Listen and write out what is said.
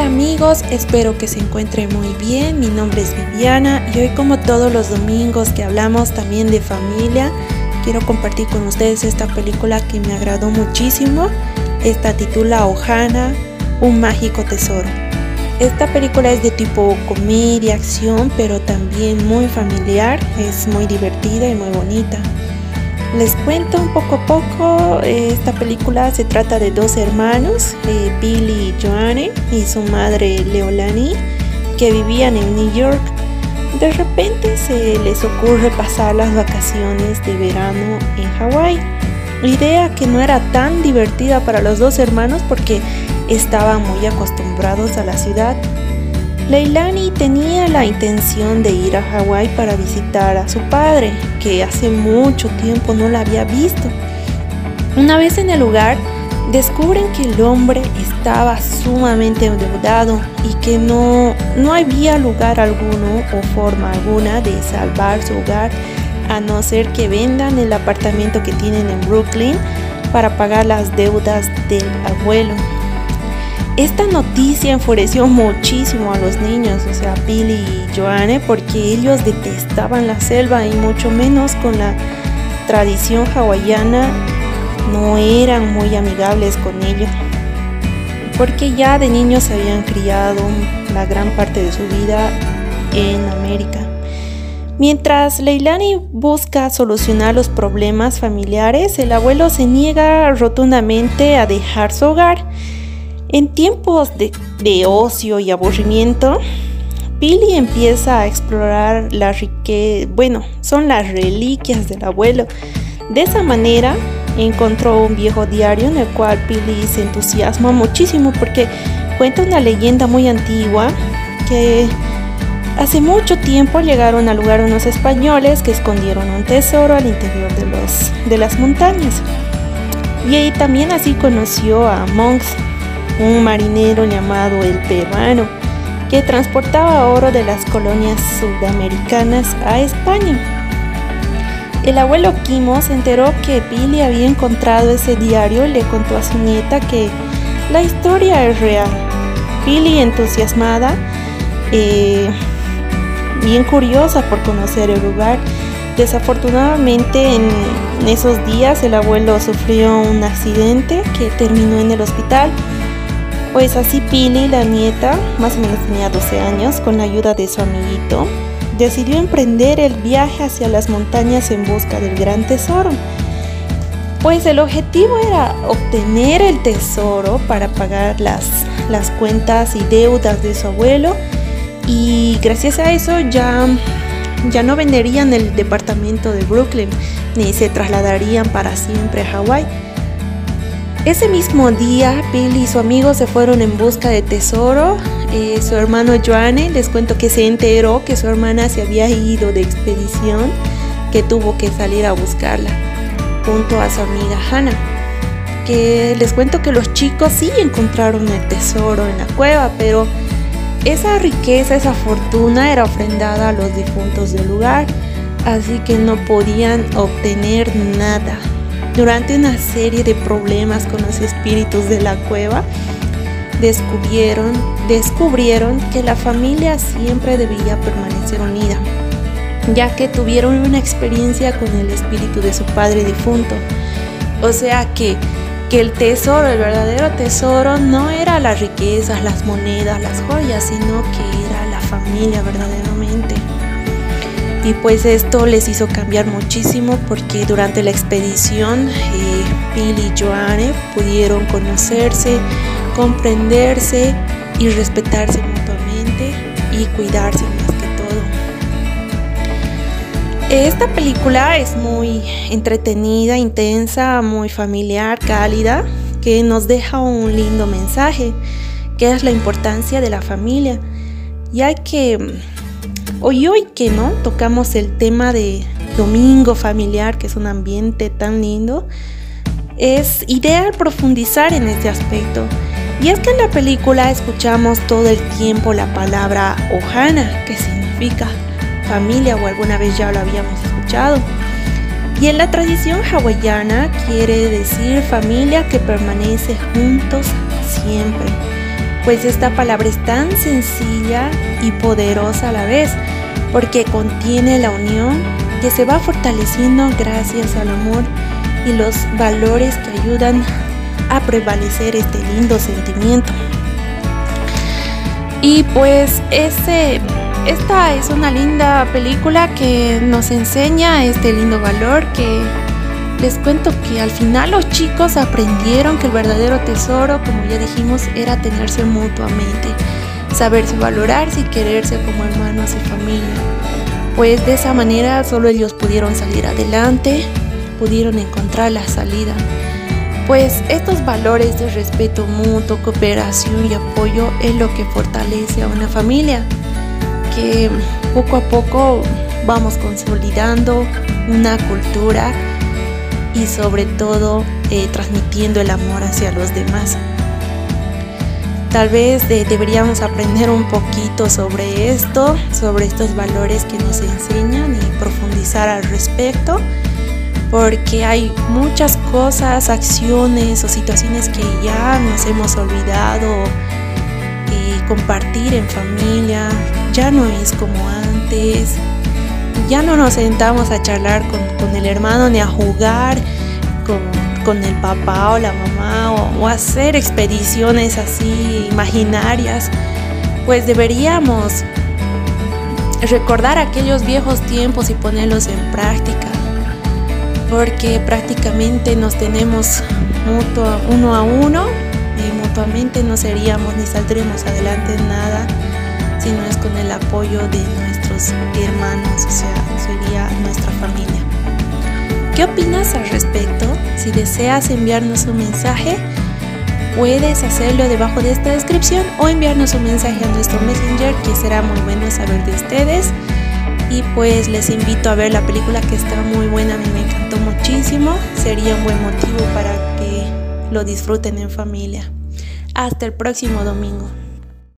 Hola amigos, espero que se encuentren muy bien. Mi nombre es Viviana y hoy como todos los domingos que hablamos también de familia, quiero compartir con ustedes esta película que me agradó muchísimo. Esta titula Ohana, un mágico tesoro. Esta película es de tipo comedia, acción, pero también muy familiar, es muy divertida y muy bonita. Les cuento un poco a poco, esta película se trata de dos hermanos, eh, Billy y Joanne, y su madre Leolani, que vivían en New York. De repente se les ocurre pasar las vacaciones de verano en Hawái. Idea que no era tan divertida para los dos hermanos porque estaban muy acostumbrados a la ciudad Leilani tenía la intención de ir a Hawái para visitar a su padre, que hace mucho tiempo no la había visto. Una vez en el lugar, descubren que el hombre estaba sumamente endeudado y que no, no había lugar alguno o forma alguna de salvar su hogar a no ser que vendan el apartamento que tienen en Brooklyn para pagar las deudas del abuelo. Esta noticia enfureció muchísimo a los niños, o sea, Billy y Joanne, porque ellos detestaban la selva y mucho menos con la tradición hawaiana, no eran muy amigables con ellos, porque ya de niños se habían criado la gran parte de su vida en América. Mientras Leilani busca solucionar los problemas familiares, el abuelo se niega rotundamente a dejar su hogar en tiempos de, ocio y aburrimiento, Billy empieza a explorar la riqueza, bueno, son las reliquias del abuelo. De esa manera encontró un viejo diario en el cual Billy se entusiasma muchísimo porque cuenta una leyenda muy antigua que hace mucho tiempo llegaron al lugar unos españoles que escondieron un tesoro al interior de, los, de las montañas. Y también así conoció a Monks, un marinero llamado el peruano, que transportaba oro de las colonias sudamericanas a España. El abuelo Kimo se enteró que Billy había encontrado ese diario y le contó a su nieta que la historia es real. Billy, entusiasmada, eh, bien curiosa por conocer el lugar, desafortunadamente en esos días el abuelo sufrió un accidente que terminó en el hospital pues así Pili, la nieta, más o menos tenía 12 años, con la ayuda de su amiguito, decidió emprender el viaje hacia las montañas en busca del gran tesoro. Pues el objetivo era obtener el tesoro para pagar las, las cuentas y deudas de su abuelo y gracias a eso ya, ya no venderían el departamento de Brooklyn ni se trasladarían para siempre a Hawái ese mismo día, Bill y su amigo se fueron en busca de tesoro. Eh, su hermano Joanne les cuento que se enteró que su hermana se había ido de expedición, que tuvo que salir a buscarla junto a su amiga Hannah. Que les cuento que los chicos sí encontraron el tesoro en la cueva, pero esa riqueza, esa fortuna era ofrendada a los difuntos del lugar, así que no podían obtener nada. Durante una serie de problemas con los espíritus de la cueva, descubrieron, descubrieron que la familia siempre debía permanecer unida, ya que tuvieron una experiencia con el espíritu de su padre difunto. O sea que, que el tesoro, el verdadero tesoro, no era las riquezas, las monedas, las joyas, sino que era la familia verdaderamente. Y pues esto les hizo cambiar muchísimo porque durante la expedición eh, Bill y Joanne pudieron conocerse, comprenderse y respetarse mutuamente y cuidarse más que todo. Esta película es muy entretenida, intensa, muy familiar, cálida, que nos deja un lindo mensaje, que es la importancia de la familia, ya que Hoy hoy que no tocamos el tema de domingo familiar, que es un ambiente tan lindo, es ideal profundizar en este aspecto. Y es que en la película escuchamos todo el tiempo la palabra Ohana, que significa familia o alguna vez ya lo habíamos escuchado. Y en la tradición hawaiana quiere decir familia que permanece juntos siempre. Pues esta palabra es tan sencilla y poderosa a la vez, porque contiene la unión que se va fortaleciendo gracias al amor y los valores que ayudan a prevalecer este lindo sentimiento. Y pues ese, esta es una linda película que nos enseña este lindo valor que les cuento que al final los chicos aprendieron que el verdadero tesoro, como ya dijimos, era tenerse mutuamente, saberse valorarse y quererse como hermanos y familia. Pues de esa manera solo ellos pudieron salir adelante, pudieron encontrar la salida. Pues estos valores de respeto mutuo, cooperación y apoyo es lo que fortalece a una familia, que poco a poco vamos consolidando una cultura y sobre todo eh, transmitiendo el amor hacia los demás. Tal vez deberíamos aprender un poquito sobre esto, sobre estos valores que nos enseñan y profundizar al respecto, porque hay muchas cosas, acciones o situaciones que ya nos hemos olvidado y compartir en familia ya no es como antes ya no nos sentamos a charlar con, el hermano ni a jugar con, el papá o la mamá o, hacer expediciones así imaginarias, pues deberíamos recordar aquellos viejos tiempos y ponerlos en práctica, porque prácticamente nos tenemos uno a uno y mutuamente no seríamos ni saldremos adelante en nada si no es con el apoyo de nuestros hermanos, o sea, sería nuestra familia. ¿Qué opinas al respecto? Si deseas enviarnos un mensaje, puedes hacerlo debajo de esta descripción o enviarnos un mensaje a nuestro messenger que será muy bueno saber de ustedes. Y pues les invito a ver la película que está muy buena, a mí me encantó muchísimo. Sería un buen motivo para que lo disfruten en familia. Hasta el próximo domingo.